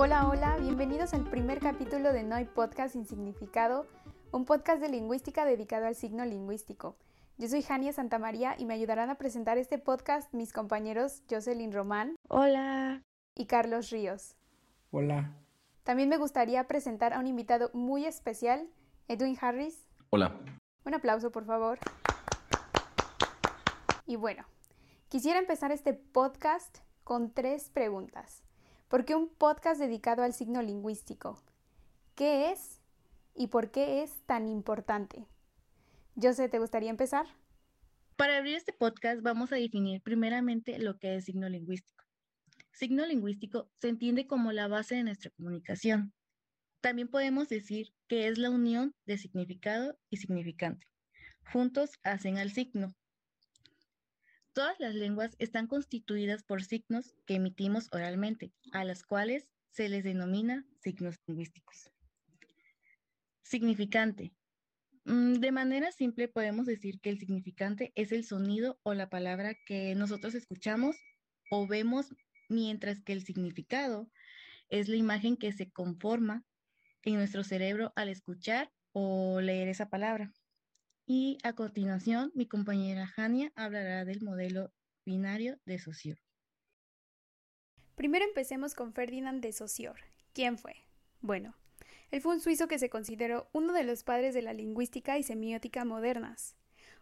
Hola, hola, bienvenidos al primer capítulo de Noy Podcast sin significado, un podcast de lingüística dedicado al signo lingüístico. Yo soy Jania Santamaría y me ayudarán a presentar este podcast mis compañeros Jocelyn Román. Hola. Y Carlos Ríos. Hola. También me gustaría presentar a un invitado muy especial, Edwin Harris. Hola. Un aplauso, por favor. Y bueno, quisiera empezar este podcast con tres preguntas. ¿Por qué un podcast dedicado al signo lingüístico? ¿Qué es y por qué es tan importante? José, ¿te gustaría empezar? Para abrir este podcast vamos a definir primeramente lo que es signo lingüístico. Signo lingüístico se entiende como la base de nuestra comunicación. También podemos decir que es la unión de significado y significante. Juntos hacen al signo. Todas las lenguas están constituidas por signos que emitimos oralmente, a las cuales se les denomina signos lingüísticos. Significante. Mm, de manera simple podemos decir que el significante es el sonido o la palabra que nosotros escuchamos o vemos, mientras que el significado es la imagen que se conforma en nuestro cerebro al escuchar o leer esa palabra. Y a continuación, mi compañera Jania hablará del modelo binario de Saussure. Primero empecemos con Ferdinand de Saussure. ¿Quién fue? Bueno, él fue un suizo que se consideró uno de los padres de la lingüística y semiótica modernas.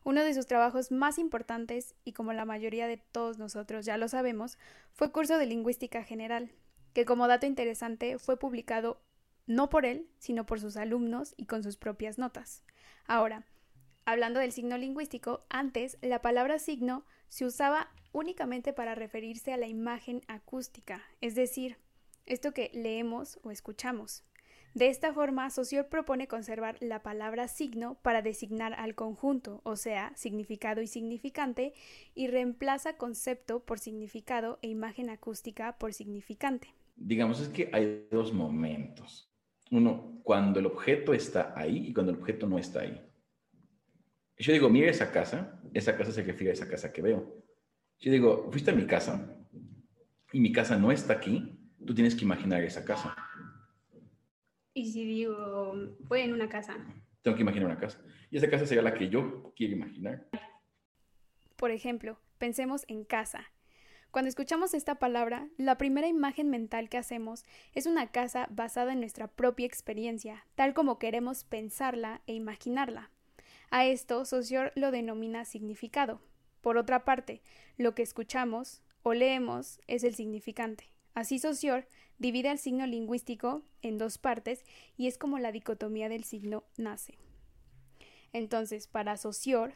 Uno de sus trabajos más importantes, y como la mayoría de todos nosotros ya lo sabemos, fue Curso de Lingüística General, que como dato interesante fue publicado no por él, sino por sus alumnos y con sus propias notas. Ahora, Hablando del signo lingüístico, antes la palabra signo se usaba únicamente para referirse a la imagen acústica, es decir, esto que leemos o escuchamos. De esta forma, Saussure propone conservar la palabra signo para designar al conjunto, o sea, significado y significante, y reemplaza concepto por significado e imagen acústica por significante. Digamos es que hay dos momentos. Uno, cuando el objeto está ahí y cuando el objeto no está ahí. Yo digo, mira esa casa, esa casa se refiere a esa casa que veo. Yo digo, fuiste a mi casa y mi casa no está aquí, tú tienes que imaginar esa casa. Y si digo, voy en una casa. Tengo que imaginar una casa. Y esa casa sería la que yo quiero imaginar. Por ejemplo, pensemos en casa. Cuando escuchamos esta palabra, la primera imagen mental que hacemos es una casa basada en nuestra propia experiencia, tal como queremos pensarla e imaginarla. A esto Saussure lo denomina significado. Por otra parte, lo que escuchamos o leemos es el significante. Así Saussure divide el signo lingüístico en dos partes y es como la dicotomía del signo nace. Entonces, para Saussure,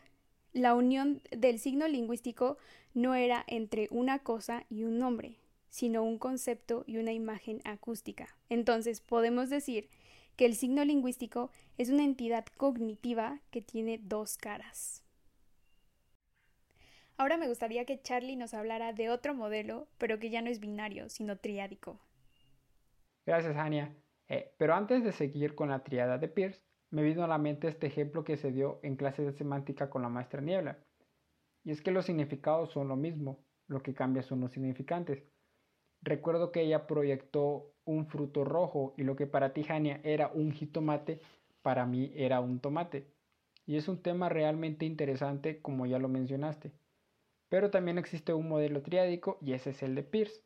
la unión del signo lingüístico no era entre una cosa y un nombre, sino un concepto y una imagen acústica. Entonces, podemos decir que el signo lingüístico es una entidad cognitiva que tiene dos caras. Ahora me gustaría que Charlie nos hablara de otro modelo, pero que ya no es binario, sino triádico. Gracias, Ania. Eh, pero antes de seguir con la triada de Peirce, me vino a la mente este ejemplo que se dio en clase de semántica con la maestra Niebla. Y es que los significados son lo mismo, lo que cambia son los significantes. Recuerdo que ella proyectó un fruto rojo y lo que para ti, Jania, era un jitomate, para mí era un tomate. Y es un tema realmente interesante, como ya lo mencionaste. Pero también existe un modelo triádico y ese es el de Peirce.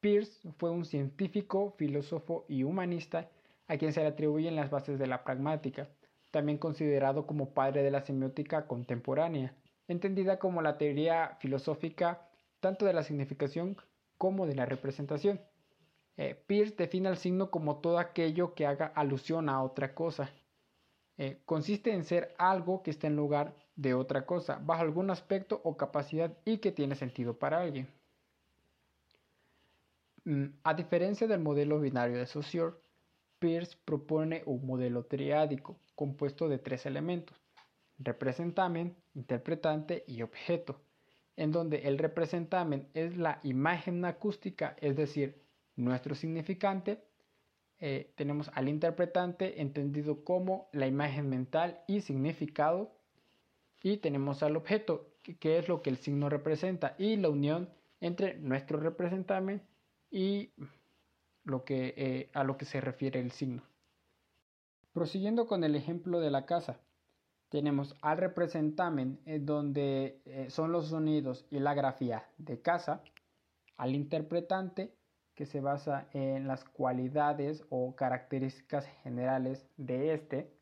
Peirce fue un científico, filósofo y humanista a quien se le atribuyen las bases de la pragmática, también considerado como padre de la semiótica contemporánea, entendida como la teoría filosófica tanto de la significación como de la representación. Eh, Peirce define al signo como todo aquello que haga alusión a otra cosa. Eh, consiste en ser algo que está en lugar de otra cosa, bajo algún aspecto o capacidad y que tiene sentido para alguien. Mm, a diferencia del modelo binario de Saussure, Peirce propone un modelo triádico compuesto de tres elementos, representamen, interpretante y objeto en donde el representamen es la imagen acústica, es decir, nuestro significante. Eh, tenemos al interpretante entendido como la imagen mental y significado. Y tenemos al objeto, que es lo que el signo representa, y la unión entre nuestro representamen y lo que, eh, a lo que se refiere el signo. Prosiguiendo con el ejemplo de la casa, tenemos al representamen eh, donde eh, son los sonidos y la grafía de casa, al interpretante que se basa en las cualidades o características generales de este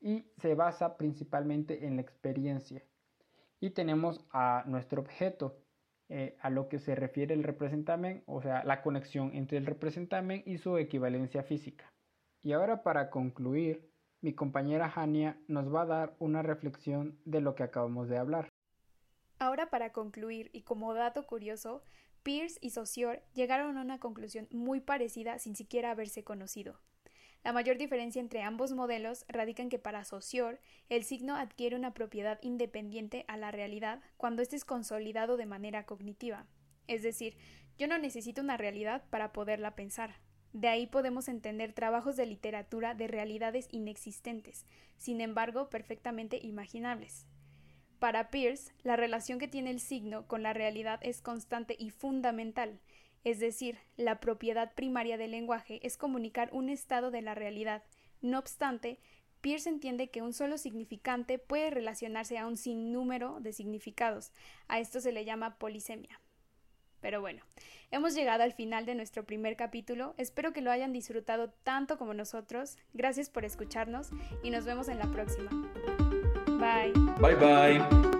y se basa principalmente en la experiencia. Y tenemos a nuestro objeto, eh, a lo que se refiere el representamen, o sea, la conexión entre el representamen y su equivalencia física. Y ahora para concluir, mi compañera Hania nos va a dar una reflexión de lo que acabamos de hablar. Ahora para concluir y como dato curioso, Pierce y Saussure llegaron a una conclusión muy parecida sin siquiera haberse conocido. La mayor diferencia entre ambos modelos radica en que para Saussure el signo adquiere una propiedad independiente a la realidad cuando éste es consolidado de manera cognitiva. Es decir, yo no necesito una realidad para poderla pensar. De ahí podemos entender trabajos de literatura de realidades inexistentes, sin embargo perfectamente imaginables. Para Peirce, la relación que tiene el signo con la realidad es constante y fundamental, es decir, la propiedad primaria del lenguaje es comunicar un estado de la realidad. No obstante, Peirce entiende que un solo significante puede relacionarse a un sinnúmero de significados. A esto se le llama polisemia. Pero bueno, hemos llegado al final de nuestro primer capítulo. Espero que lo hayan disfrutado tanto como nosotros. Gracias por escucharnos y nos vemos en la próxima. Bye. Bye bye.